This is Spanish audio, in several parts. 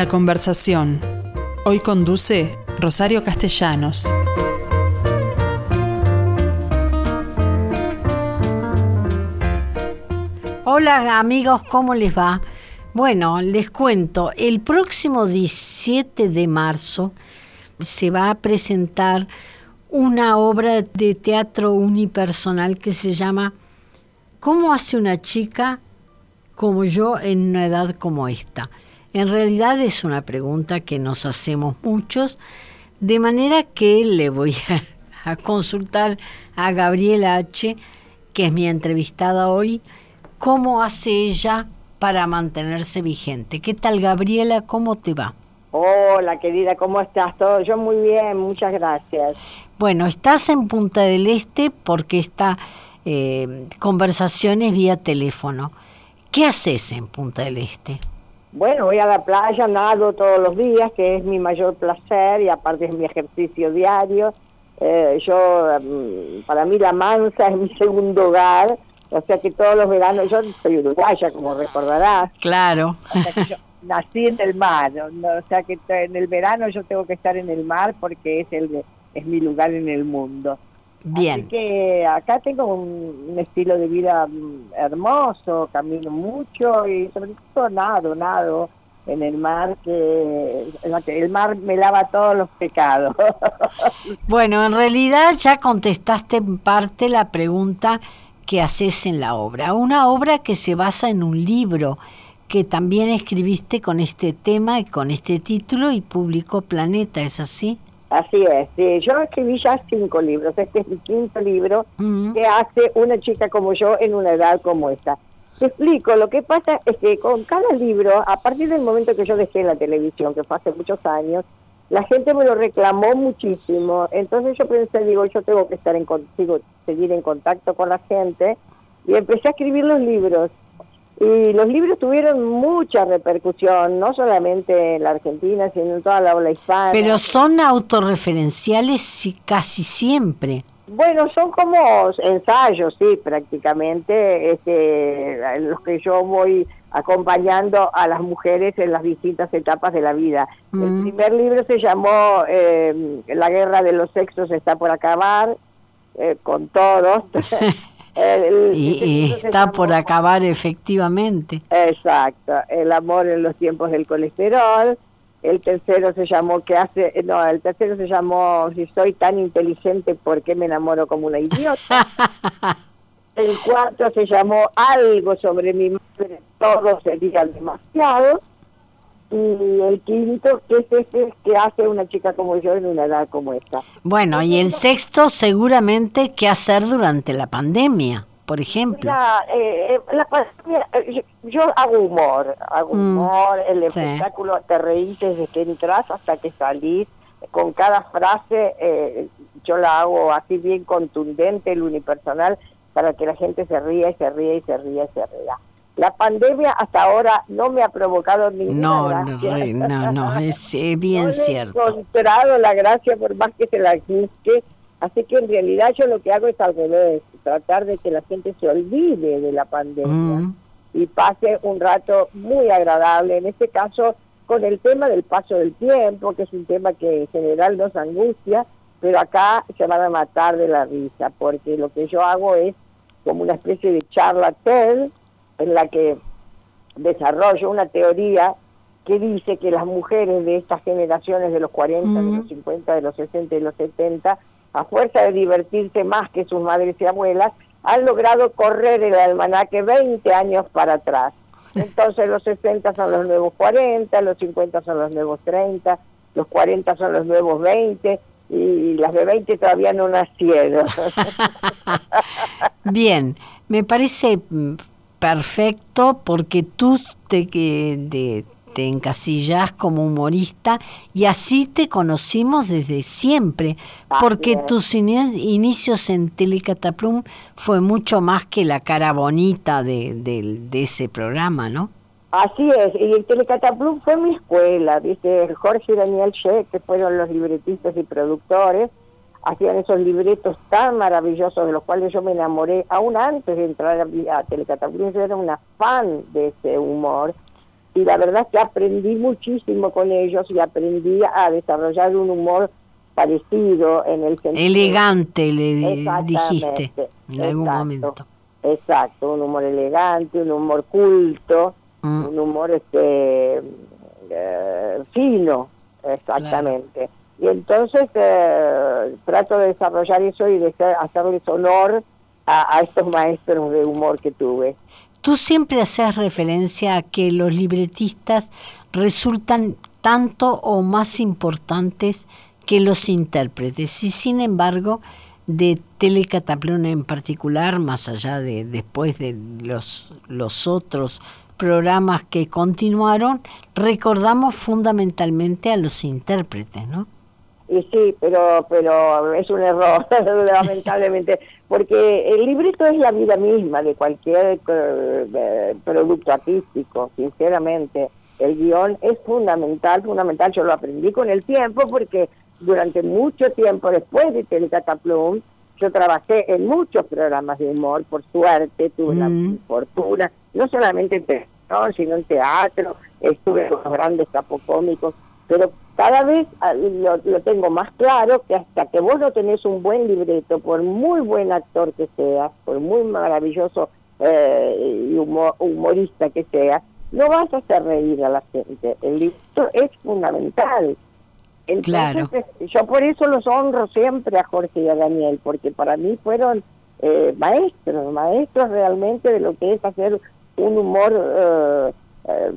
La conversación. Hoy conduce Rosario Castellanos. Hola amigos, ¿cómo les va? Bueno, les cuento, el próximo 17 de marzo se va a presentar una obra de teatro unipersonal que se llama ¿Cómo hace una chica como yo en una edad como esta? En realidad es una pregunta que nos hacemos muchos, de manera que le voy a, consultar a Gabriela H., que es mi entrevistada hoy, cómo hace ella para mantenerse vigente. ¿Qué tal, Gabriela? ¿Cómo te va? Hola, querida, ¿cómo estás? Todo yo muy bien, muchas gracias. Bueno, estás en Punta del Este porque esta eh, conversación es vía teléfono. ¿Qué haces en Punta del Este? Bueno, voy a la playa, nado todos los días, que es mi mayor placer y aparte es mi ejercicio diario. Eh, yo, mm, para mí la mansa es mi segundo hogar, o sea que todos los veranos, yo soy uruguaya, como recordarás. Claro. nací en el mar, o sea que en el verano yo tengo que estar en el mar porque es, el, es mi lugar en el mundo. Bien. Así que acá tengo un, estilo de vida mm, hermoso, camino mucho y sobre todo nado, nado en el mar, que el mar me lava todos los pecados. Bueno, en realidad ya contestaste en parte la pregunta que haces en la obra. Una obra que se basa en un libro que también escribiste con este tema y con este título y publicó Planeta, ¿es así? Así es, yo escribí ya cinco libros, este es mi quinto libro que hace una chica como yo en una edad como esta. Te explico, lo que pasa es que con cada libro, a partir del momento que yo dejé la televisión, que fue hace muchos años, la gente me lo reclamó muchísimo, entonces yo pensé, digo, yo tengo que estar en, sigo, seguir en contacto con la gente, y empecé a escribir los libros. Y los libros tuvieron mucha repercusión, no solamente en la Argentina, sino en toda la ola hispana. Pero son autorreferenciales casi siempre. Bueno, son como ensayos, sí, prácticamente, este, en los que yo voy acompañando a las mujeres en las distintas etapas de la vida. El mm. primer libro se llamó eh, La guerra de los sexos está por acabar, eh, con todos. y, está por acabar efectivamente. Exacto, el amor en los tiempos del colesterol. El tercero se llamó que hace, no, el tercero se llamó si soy tan inteligente, ¿por qué me enamoro como una idiota? el cuarto se llamó algo sobre mi madre, todos serían demasiados y el quinto, que es este que hace una chica como yo en una edad como esta. Bueno, y el sexto seguramente qué hacer durante la pandemia, por ejemplo. Eh, eh, la pandemia, eh, yo, hago humor, hago mm, humor, el espectáculo te reís desde que entras hasta que salís, con cada frase yo la hago así bien contundente, el unipersonal, para que la gente se ría y se ría y se ría y se ría. La pandemia hasta ahora no me ha provocado ninguna no, gracia. No, no, no, es bien no cierto. He encontrado la gracia por más que se la busque. Así que en realidad yo lo que hago es al revés, tratar de que la gente se olvide de la pandemia mm. y pase un rato muy agradable. En este caso, con el tema del paso del tiempo, que es un tema que en general nos angustia, pero acá se van a matar de la risa, porque lo que yo hago es como una especie de charla TED, en la que desarrollo una teoría que dice que las mujeres de estas generaciones de los 40, de los 50, de los 60 y de los 70, a fuerza de divertirse más que sus madres y abuelas, han logrado correr el almanaque 20 años para atrás. Entonces los 60 son los nuevos 40, los 50 son los nuevos 30, los 40 son los nuevos 20 y las de 20 todavía no nacieron. Bien, me parece mm, perfecto porque tú te, te, te encasillas como humorista y así te conocimos desde siempre, porque tus inicios en Telecataplum fue mucho más que la cara bonita de, de, ese programa, ¿no? Así es, y el Telecataplum fue mi escuela, ¿viste? Jorge y Daniel Che, que fueron los libretistas y productores, hacían esos libretos tan maravillosos de los cuales yo me enamoré aún antes de entrar a, a yo era una fan de ese humor y la verdad es que aprendí muchísimo con ellos y aprendí a desarrollar un humor parecido en el sentido elegante le dijiste en algún momento. exacto un humor elegante un humor culto mm. un humor este eh, fino exactamente y entonces eh, trato de desarrollar eso y de hacerles honor a, estos maestros de humor que tuve. Tú siempre haces referencia a que los libretistas resultan tanto o más importantes que los intérpretes y sin embargo de Telecataplón en particular, más allá de después de los, los otros programas que continuaron, recordamos fundamentalmente a los intérpretes, ¿no? Y sí, pero, pero es un error, lamentablemente, porque el libreto es la vida misma de cualquier eh, producto artístico, sinceramente. El guion es fundamental, fundamental. Yo lo aprendí con el tiempo porque durante mucho tiempo después de Telecataplum, yo trabajé en muchos programas de humor, por suerte, tuve la mm. fortuna, no solamente en televisión, sino en teatro, estuve con los grandes capocómicos, pero cada vez ah, lo, tengo más claro que hasta que vos no tenés un buen libreto, por muy buen actor que seas, por muy maravilloso eh, y humorista que seas, no vas a hacer reír a la gente. El libreto es fundamental. claro. yo por eso los honro siempre a Jorge y a Daniel, porque para mí fueron eh, maestros, maestros realmente de lo que es hacer un humor eh,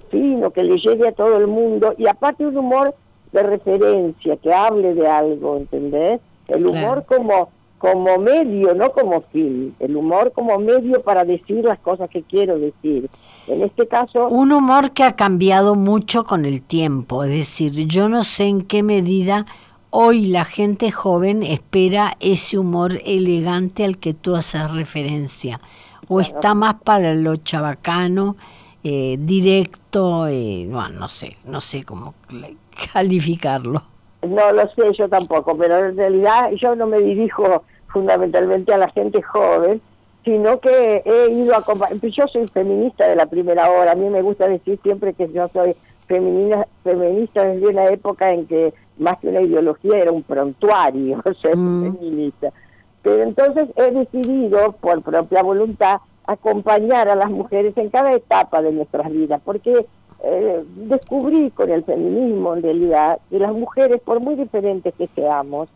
fino, que le llegue a todo el mundo, y aparte un humor de referencia, que hable de algo, ¿entendés? El humor como como medio, no como fin, el humor como medio para decir las cosas que quiero decir. En este caso... Un humor que ha cambiado mucho con el tiempo, es decir, yo no sé en qué medida hoy la gente joven espera ese humor elegante al que tú haces referencia, o está más para lo chabacano, eh, directo, eh, no sé, no sé cómo calificarlo. No lo sé yo tampoco, pero en realidad yo no me dirijo fundamentalmente a la gente joven, sino que he ido a yo soy feminista de la primera hora, a mí me gusta decir siempre que yo soy feminina, feminista desde una época en que más que una ideología era un prontuario ser mm. feminista. Pero entonces he decidido, por propia voluntad, acompañar a las mujeres en cada etapa de nuestras vidas, porque eh, descubrí con el feminismo en realidad que las mujeres, por muy diferentes que seamos,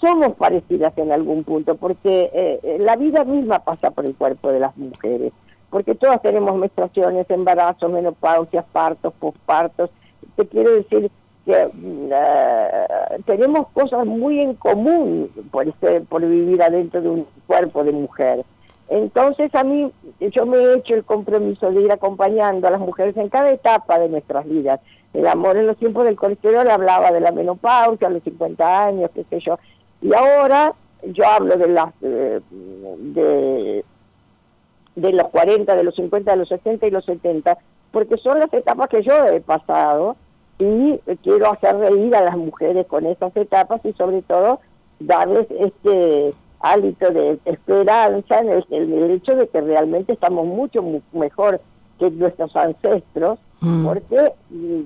somos parecidas en algún punto, porque eh, eh, la vida misma pasa por el cuerpo de las mujeres, porque todas tenemos menstruaciones, embarazos, menopausias, partos, pospartos. Te quiero decir que mm, tenemos cosas muy en común por, este, por vivir adentro de un cuerpo de mujer. Entonces a mí, yo me he hecho el compromiso de ir acompañando a las mujeres en cada etapa de nuestras vidas. El amor en los tiempos del colesterol hablaba de la menopausia, los 50 años, qué sé yo. Y ahora yo hablo de las eh, de, de los 40, de los 50, de los 60 y los 70, porque son las etapas que yo he pasado y quiero hacer reír a las mujeres con esas etapas y sobre todo darles este hálito de esperanza en el, hecho de que realmente estamos mucho mejor que nuestros ancestros mm. porque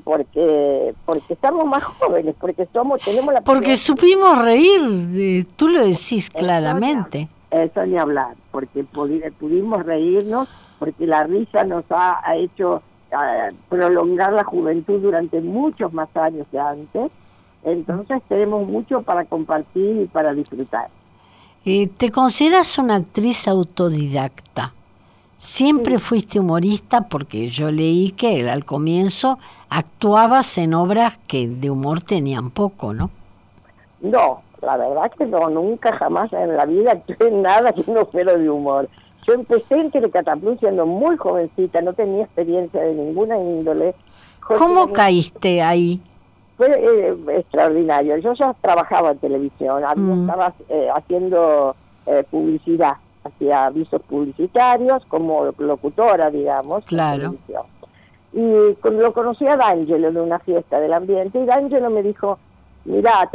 porque porque estamos más jóvenes porque somos tenemos la porque supimos reír tú lo decís claramente. Eso ni hablar porque pudimos reírnos porque la risa nos ha, hecho prolongar la juventud durante muchos más años que antes. Entonces tenemos mucho para compartir y para disfrutar eh, ¿Te consideras una actriz autodidacta? ¿Siempre fuiste humorista? Porque yo leí que al comienzo actuabas en obras que de humor tenían poco, ¿no? No, la verdad que no, nunca jamás en la vida actué en nada que no fuera de humor. Yo empecé en Telecataplum siendo muy jovencita, no tenía experiencia de ninguna índole. ¿Cómo caíste ahí? Fue eh, extraordinario. Yo ya trabajaba en televisión, mm. estaba eh, haciendo eh, publicidad, hacía avisos publicitarios como locutora, digamos. Claro. Y lo conocí a D'Angelo en una fiesta del ambiente y D'Angelo me dijo, mira,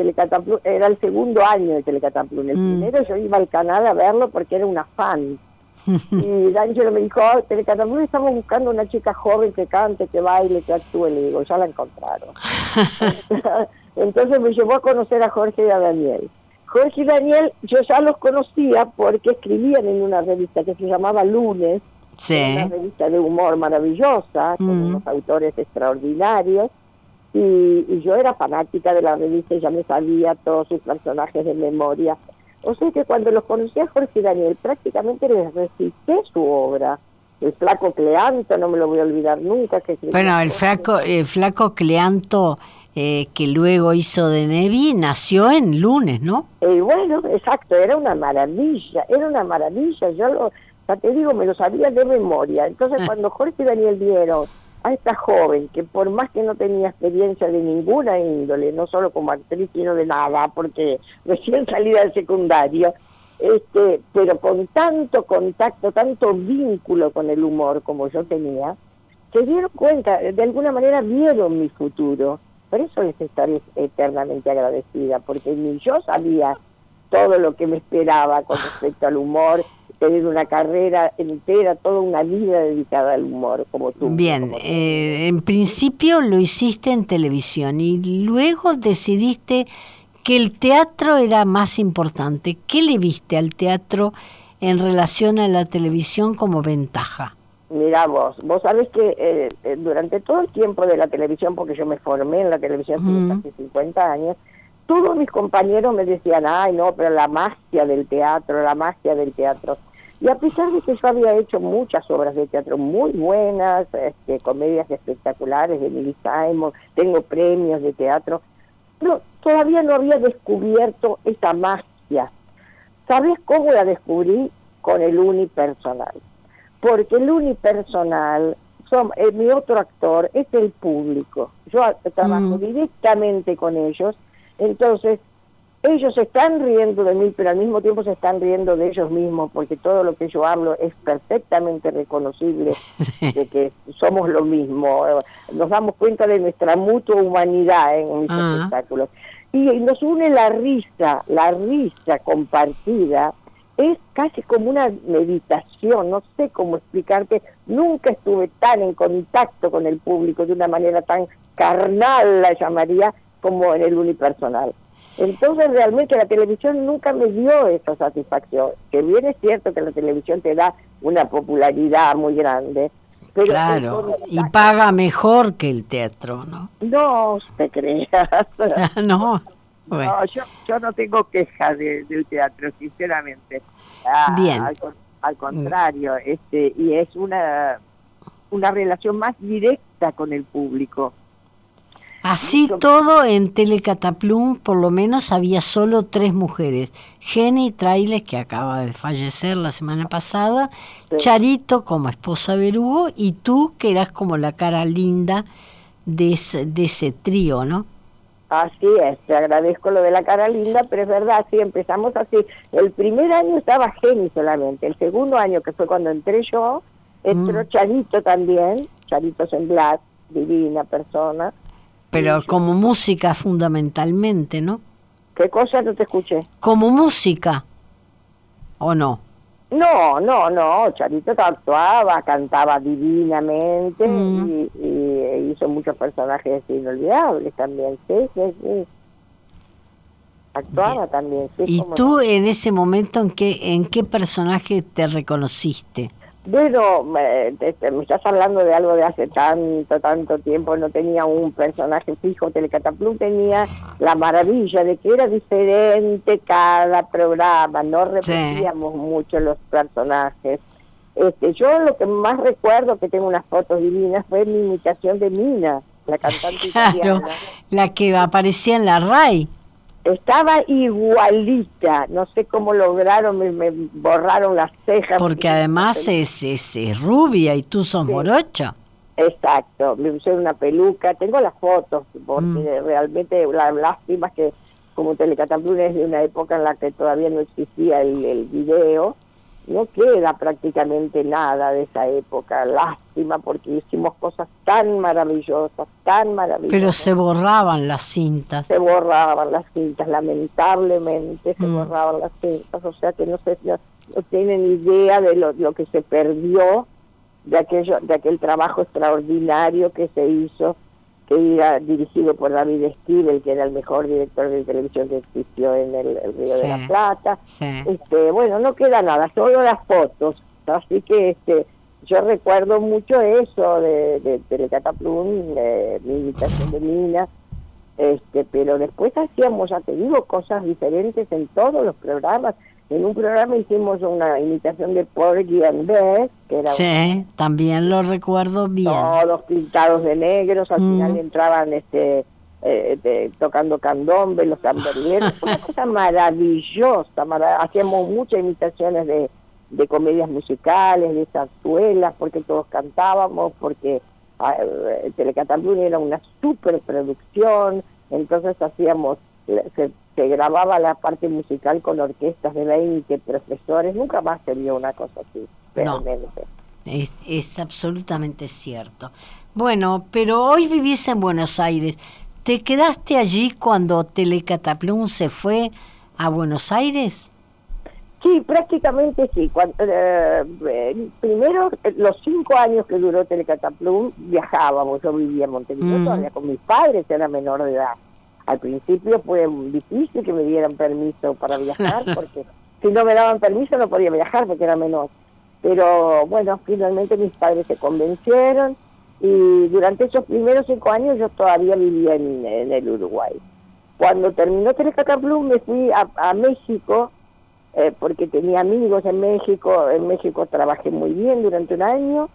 era el segundo año de Telecataplum, el mm. primero yo iba al canal a verlo porque era una fan. y D'Angelo me dijo, oh, Telecataplum estamos buscando una chica joven que cante, que baile, que actúe. Le digo, ya la encontraron. Entonces me llevó a conocer a Jorge y a Daniel. Jorge y Daniel, yo ya los conocía porque escribían en una revista que se llamaba Lunes, una revista de humor maravillosa, con unos autores extraordinarios. Y, y, yo era fanática de la revista ya me sabía todos sus personajes de memoria. O sea que cuando los conocí a Jorge y Daniel, prácticamente les recité su obra. El flaco Cleanto, no me lo voy a olvidar nunca. Que bueno, el flaco, el flaco Cleanto eh, que luego hizo de Nevi, nació en lunes, ¿no? Eh, bueno, exacto, era una maravilla, era una maravilla. Yo lo, ya te digo, me lo sabía de memoria. Entonces, ah. cuando Jorge y Daniel vieron a esta joven, que por más que no tenía experiencia de ninguna índole, no solo como actriz, sino de nada, porque recién salida del secundario, este, pero con tanto contacto, tanto vínculo con el humor como yo tenía, se dieron cuenta, de alguna manera vieron mi futuro. Por eso les estaré eternamente agradecida, porque ni yo sabía todo lo que me esperaba con respecto al humor, tener una carrera entera, toda una vida dedicada al humor, como tú. Bien, eh, en principio lo hiciste en televisión y luego decidiste que el teatro era más importante. ¿Qué le viste al teatro en relación a la televisión como ventaja? Mira vos, vos sabés que eh, eh, durante todo el tiempo de la televisión, porque yo me formé en la televisión hace casi 50 años, todos mis compañeros me decían, ay no, pero la magia del teatro, la magia del teatro. Y a pesar de que yo había hecho muchas obras de teatro muy buenas, este, comedias espectaculares de Milly Simon, tengo premios de teatro, pero todavía no había descubierto esa magia. ¿Sabes cómo la descubrí? Con el unipersonal porque el unipersonal, son, eh, mi otro actor es el público. Yo trabajo mm. directamente con ellos, entonces ellos están riendo de mí, pero al mismo tiempo se están riendo de ellos mismos, porque todo lo que yo hablo es perfectamente reconocible de que somos lo mismo. Nos damos cuenta de nuestra mutua humanidad en mis ah. espectáculos. y nos une la risa, la risa compartida es casi como una meditación, no sé cómo explicarte, nunca estuve tan en contacto con el público de una manera tan carnal, la llamaría, como en el unipersonal. Entonces realmente la televisión nunca me dio esa satisfacción, que bien es cierto que la televisión te da una popularidad muy grande. Pero claro, y paga mejor que el teatro, ¿no? No te creas. no. No, yo, yo no tengo queja del teatro, sinceramente. Ah, Bien. Al, contrario, este y es una, una relación más directa con el público. Así todo en Telecataplum, por lo menos había solo tres mujeres. Jenny Trailes, que acaba de fallecer la semana pasada, Charito como esposa de Hugo, y tú, que eras como la cara linda de ese, de ese trío, ¿no? Así es, te agradezco lo de la cara linda, pero es verdad, sí, empezamos así. El primer año estaba Jenny solamente, el segundo año, que fue cuando entré yo, entró mm. Charito también, Charito Semblat, divina persona. Pero como música fundamentalmente, ¿no? ¿Qué cosa no te escuché? Como música, ¿o no? No, no, no, Charito actuaba, cantaba divinamente mm. y, hizo muchos personajes inolvidables también, sí, sí, sí. Actuaba también, sí. ¿Y tú en ese momento en qué, en qué personaje te reconociste? Bueno, me, estás hablando de algo de hace tanto, tanto tiempo, no tenía un personaje fijo, Telecataplum tenía la maravilla de que era diferente cada programa, no repetíamos mucho los personajes. Este, yo lo que más recuerdo, que tengo unas fotos divinas, fue mi imitación de Mina, la cantante claro, la que aparecía en la RAI estaba igualita, no sé cómo lograron, me, borraron las cejas. Porque además es, es, rubia y tú sos morocha. Exacto, me puse una peluca, tengo las fotos, porque mm. realmente la lástima es que como Telecataplum es de una época en la que todavía no existía el, el video, no queda prácticamente nada de esa época. Lástima porque hicimos cosas tan maravillosas, tan maravillosas. Pero se borraban las cintas. Se borraban las cintas, lamentablemente se mm. borraban las cintas. O sea que no sé, no tienen idea de lo, lo que se perdió de aquello de aquel trabajo extraordinario que se hizo que era dirigido por David Stivel, que era el mejor director de televisión que existió en el, Río de la Plata. Este, bueno, no queda nada, solo las fotos. Así que este, yo recuerdo mucho eso de, de Telecataplum, de mi invitación de Mina, este, pero después hacíamos, ya te digo, cosas diferentes en todos los programas. En un programa hicimos una imitación de Porgy and Bess, que era... Sí, también lo recuerdo bien. Todos pintados de negros, al final mm. entraban este eh, tocando candombe, los tamborileros, una cosa maravillosa, hacíamos muchas imitaciones de, de comedias musicales, de zarzuelas, porque todos cantábamos, porque ah, eh, era una superproducción, entonces hacíamos se, grababa la parte musical con orquestas de 20 profesores, nunca más se vio una cosa así, realmente. es, es absolutamente cierto. Bueno, pero hoy vivís en Buenos Aires. ¿Te quedaste allí cuando Telecataplum se fue a Buenos Aires? Sí, prácticamente sí. Cuando, eh, eh, primero, los cinco años que duró Telecataplum, viajábamos. Yo vivía en Montevideo mm. todavía con mis padres, era menor de edad. Al principio fue difícil que me dieran permiso para viajar, porque si no me daban permiso no podía viajar porque era menor. Pero bueno, finalmente mis padres se convencieron y durante esos primeros cinco años yo todavía vivía en, el Uruguay. Cuando terminó Telecataplum me fui a, México eh, porque tenía amigos en México. En México trabajé muy bien durante un año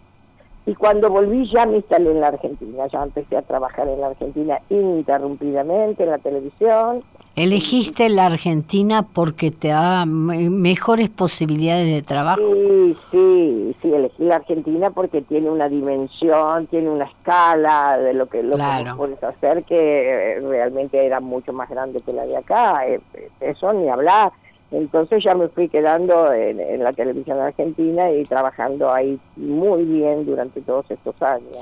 y cuando volví ya me instalé en la Argentina, ya empecé a trabajar en la Argentina ininterrumpidamente en la televisión. ¿Elegiste la Argentina porque te da mejores posibilidades de trabajo? Sí, sí, sí, elegí la Argentina porque tiene una dimensión, tiene una escala de lo que, lo puedes hacer que realmente era mucho más grande que la de acá, eh, eso ni hablar entonces ya me fui quedando en, la televisión argentina y trabajando ahí muy bien durante todos estos años.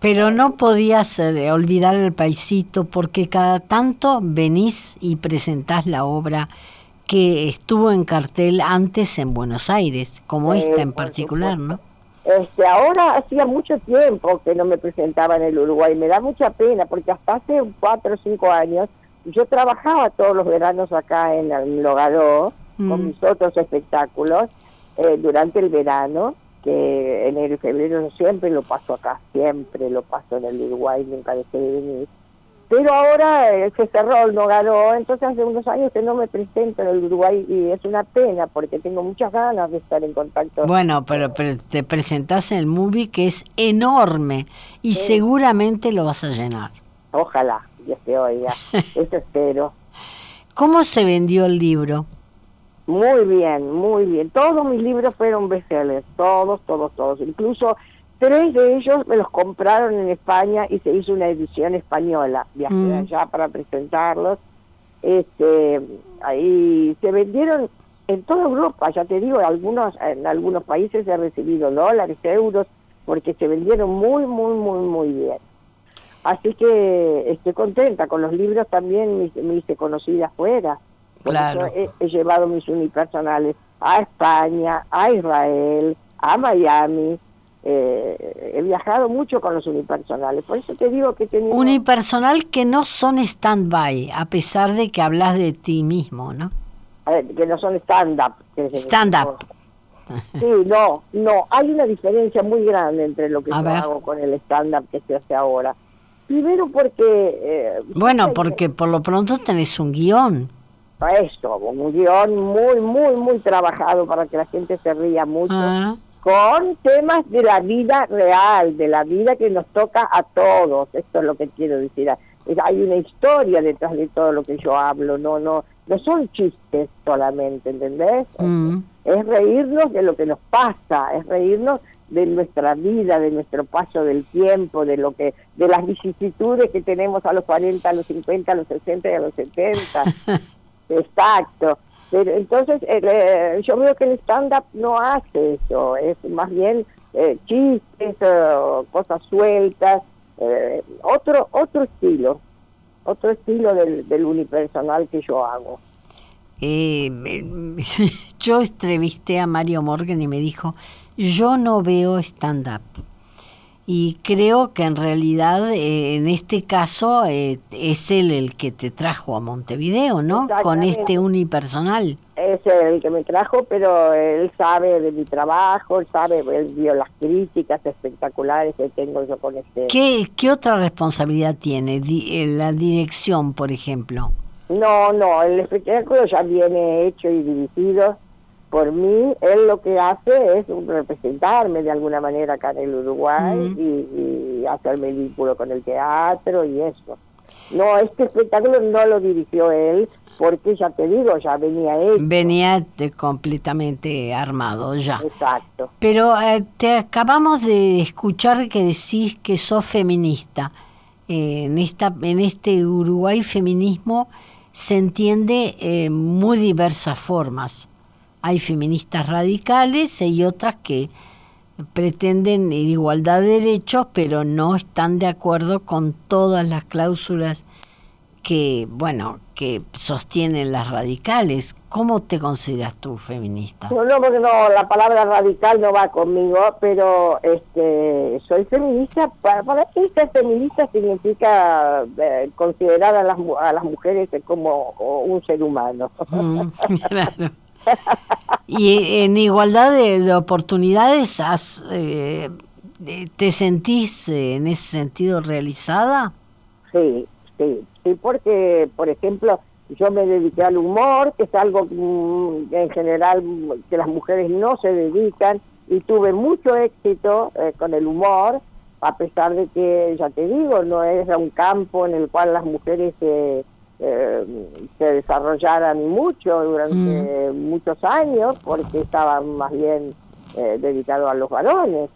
Pero no podías eh, olvidar el paisito porque cada tanto venís y presentás la obra que estuvo en cartel antes en Buenos Aires, como esta en particular, ¿no? Este, ahora hacía mucho tiempo que no me presentaba en el Uruguay, me da mucha pena porque hasta hace cuatro o cinco años yo trabajaba todos los veranos acá en el Logadó con mm. mis otros espectáculos eh, durante el verano, que enero y febrero siempre lo paso acá, siempre lo paso en el Uruguay, nunca dejé de venir. Pero ahora eh, se cerró el Nogaró, entonces hace unos años que no me presento en el Uruguay y es una pena porque tengo muchas ganas de estar en contacto. Bueno, pero, pero te presentás en el movie que es enorme y seguramente lo vas a llenar. Ojalá, Dios te oiga. Eso espero. ¿Cómo se vendió el libro? Muy bien, muy bien. Todos mis libros fueron bestsellers, todos, todos, todos. Incluso tres de ellos me los compraron en España y se hizo una edición española. Viajé mm. allá para presentarlos. Este, ahí se vendieron en toda Europa, ya te digo, algunos, en algunos países he recibido dólares, euros, porque se vendieron muy, muy, muy, muy bien. Así que estoy contenta. Con los libros también me, hice conocida afuera. Claro. He, llevado mis unipersonales a España, a Israel, a Miami. Eh, he viajado mucho con los unipersonales. Por eso te digo que tengo... Unipersonal que no son stand-by, a pesar de que hablas de ti mismo, ¿no? que no son stand-up. Stand-up. Sí, no, no. Hay una diferencia muy grande entre lo que yo hago con el stand-up que se hace ahora. Primero porque... Eh, bueno, porque por lo pronto tenés un guion. Esto, un guion muy, muy, muy trabajado para que la gente se ría mucho. Ah. Con temas de la vida real, de la vida que nos toca a todos. Esto es lo que quiero decir. Hay una historia detrás de todo lo que yo hablo. No, no, no son chistes solamente, ¿entendés? Mm. Es reírnos de lo que nos pasa, es reírnos de nuestra vida, de nuestro paso del tiempo, de lo que, de las vicisitudes que tenemos a los 40, a los 50, a los 60 y a los 70. Exacto. Pero entonces eh, yo veo que el stand-up no hace eso, es más bien eh, chistes, cosas sueltas, eh, otro otro estilo, otro estilo del, del unipersonal que yo hago. eh, yo entrevisté a Mario Morgan y me dijo, yo no veo stand-up. Y creo que en realidad eh, en este caso eh, es él el que te trajo a Montevideo, ¿no? Con este unipersonal. Es el que me trajo, pero él sabe de mi trabajo, él sabe, él vio las críticas espectaculares que tengo yo con este... ¿Qué, qué otra responsabilidad tiene? la dirección, por ejemplo. No, no, el espectáculo ya viene hecho y dirigido por mí. Él lo que hace es representarme de alguna manera acá en el Uruguay y, hacerme vínculo con el teatro y eso. No, este espectáculo no lo dirigió él porque ya te digo, ya venía hecho. Venía completamente armado ya. Exacto. Pero eh, te acabamos de escuchar que decís que sos feminista. Eh, en, esta, en este Uruguay feminismo se entiende en muy diversas formas. Hay feministas radicales y otras que pretenden igualdad de derechos, pero no están de acuerdo con todas las cláusulas que, bueno, que sostienen las radicales. ¿Cómo te consideras tú feminista? No, no, porque no, la palabra radical no va conmigo, pero este, soy feminista. Para, para mí ser feminista significa eh, considerar a las, a las mujeres como un ser humano. Mm, y en igualdad de, oportunidades, has, eh, ¿te sentís eh, en ese sentido realizada? Sí, sí, sí, porque, por ejemplo, yo me dediqué al humor, que es algo mm, en general que las mujeres no se dedican, y tuve mucho éxito eh, con el humor, a pesar de que, ya te digo, no es un campo en el cual las mujeres eh, se desarrollaran mucho durante mm. muchos años, porque estaban más bien eh, dedicados a los varones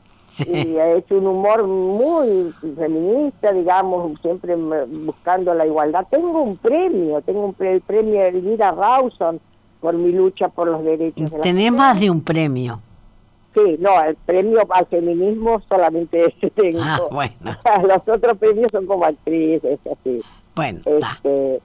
y ha hecho un humor muy feminista, digamos, siempre buscando la igualdad. Tengo un premio, tengo un el premio Elvira Rawson por mi lucha por los derechos de Tenés más de un premio. Sí, no, el premio al feminismo solamente ese tengo. Ah, bueno. los otros premios son como actrices, así. Bueno, este,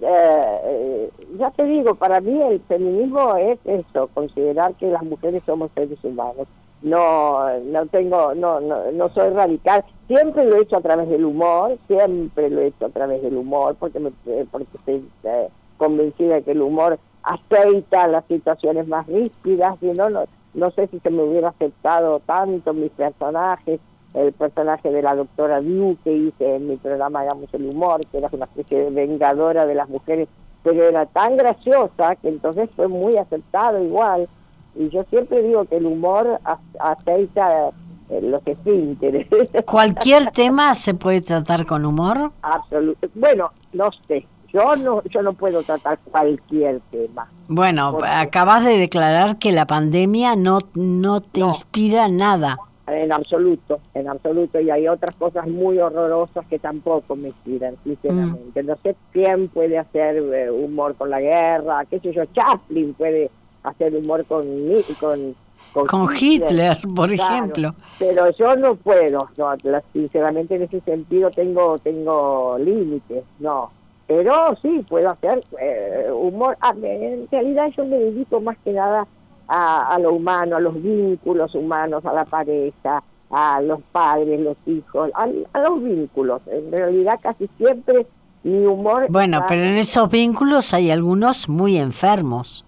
eh, ya te digo, para mí el feminismo es eso, considerar que las mujeres somos seres humanos. No no tengo no, no no soy radical. Siempre lo he hecho a través del humor siempre lo he hecho a través del humor porque me, eh, porque estoy eh, convencida de que el humor aceita las situaciones más ríspidas y no no no sé si se me hubiera aceptado tanto mis personajes el personaje de la doctora Liu que hice en mi programa Hagamos el Humor, que era una especie de vengadora de las mujeres, pero era tan graciosa que entonces fue muy aceptado igual. Y yo siempre digo que el humor aceita eh, los esfínteres. ¿Cualquier tema se puede tratar con humor? Absolutamente. Bueno, no sé. Yo no, yo no puedo tratar cualquier tema. Bueno, acabas de declarar que la pandemia no, no te inspira nada. En absoluto, en absoluto. Y hay otras cosas muy horrorosas que tampoco me inspiran, sinceramente. Mm. No sé quién puede hacer eh, humor con la guerra, qué sé yo, Chaplin puede hacer humor con con, con, Hitler, por ejemplo. Pero yo no puedo, no, sinceramente en ese sentido tengo tengo límites, no. Pero sí, puedo hacer eh, humor. Ah, en realidad yo me dedico más que nada a, a lo humano, a los vínculos humanos, a la pareja, a los padres, los hijos, a, a los vínculos. En realidad casi siempre mi humor... Bueno, pero en esos vínculos hay algunos muy enfermos.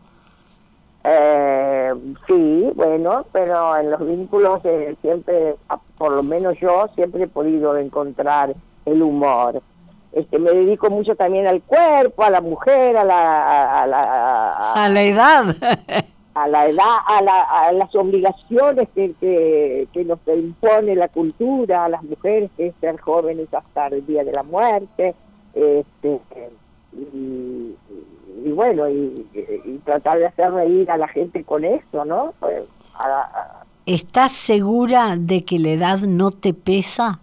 Eh, sí, bueno, pero en los vínculos eh, siempre, por lo menos yo, siempre he podido encontrar el humor. Este, me dedico mucho también al cuerpo, a la mujer, a la... A la, a, la edad. a la edad, a, la, a las obligaciones que, que, nos impone la cultura, a las mujeres, que es ser jóvenes hasta el día de la muerte. Este, y, bueno, y, tratar de hacer reír a la gente con eso, ¿no? Pues, ¿Estás segura de que la edad no te pesa,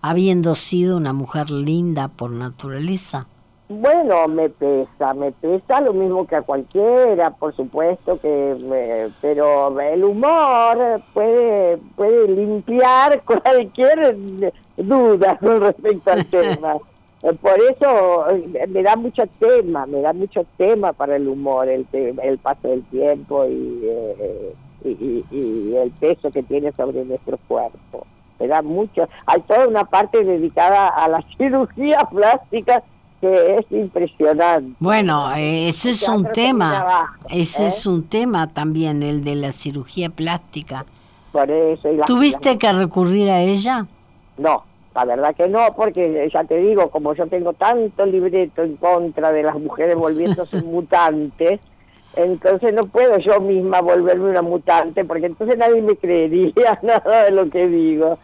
habiendo sido una mujer linda por naturaleza? Bueno, me pesa, me pesa lo mismo que a cualquiera, por supuesto que, pero el humor puede puede limpiar cualquier duda con respecto al tema. Por eso eh, me da mucho tema, me da mucho tema para el humor, el, el paso del tiempo eh, y, y, el peso que tiene sobre nuestro cuerpo. Me da mucho. Hay toda una parte dedicada a la cirugía plástica que es impresionante. Bueno, ese es un tema, ese es un tema también, el de la cirugía plástica. Por eso. ¿Tuviste que recurrir a ella? No, la verdad que no, porque ya te digo, como yo tengo tanto libreto en contra de las mujeres volviéndose mutantes, entonces no puedo yo misma volverme una mutante, porque entonces nadie me creería nada de lo que digo.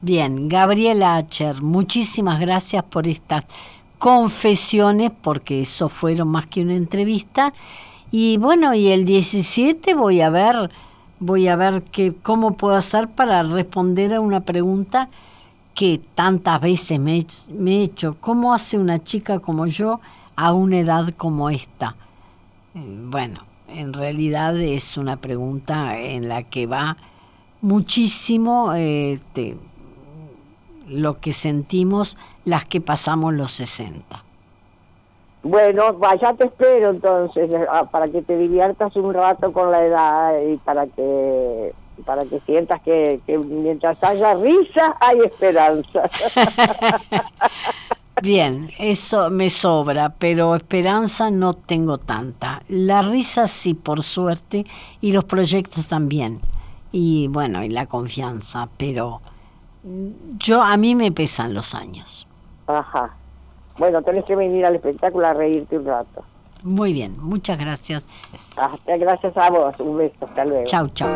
Bien, Gabriela Acher, muchísimas gracias por estas confesiones, porque eso fueron más que una entrevista. Y bueno, y el 17 voy a ver, voy a ver que, cómo puedo hacer para responder a una pregunta que tantas veces me, he hecho, ¿cómo hace una chica como yo a una edad como esta? Eh, bueno, en realidad es una pregunta en la que va muchísimo este, lo que sentimos las que pasamos los 60. Bueno, vaya te espero entonces, ah, para que te diviertas un rato con la edad y para que para que sientas que, mientras haya risa hay esperanza. Bien, eso me sobra, pero esperanza no tengo tanta. La risa sí, por suerte, y los proyectos también. Y bueno, y la confianza, pero yo a mí me pesan los años. Ajá. Bueno, tenés que venir al espectáculo a reírte un rato. Muy bien, muchas gracias. Hasta, gracias a vos, un beso, hasta luego. Chau, chau.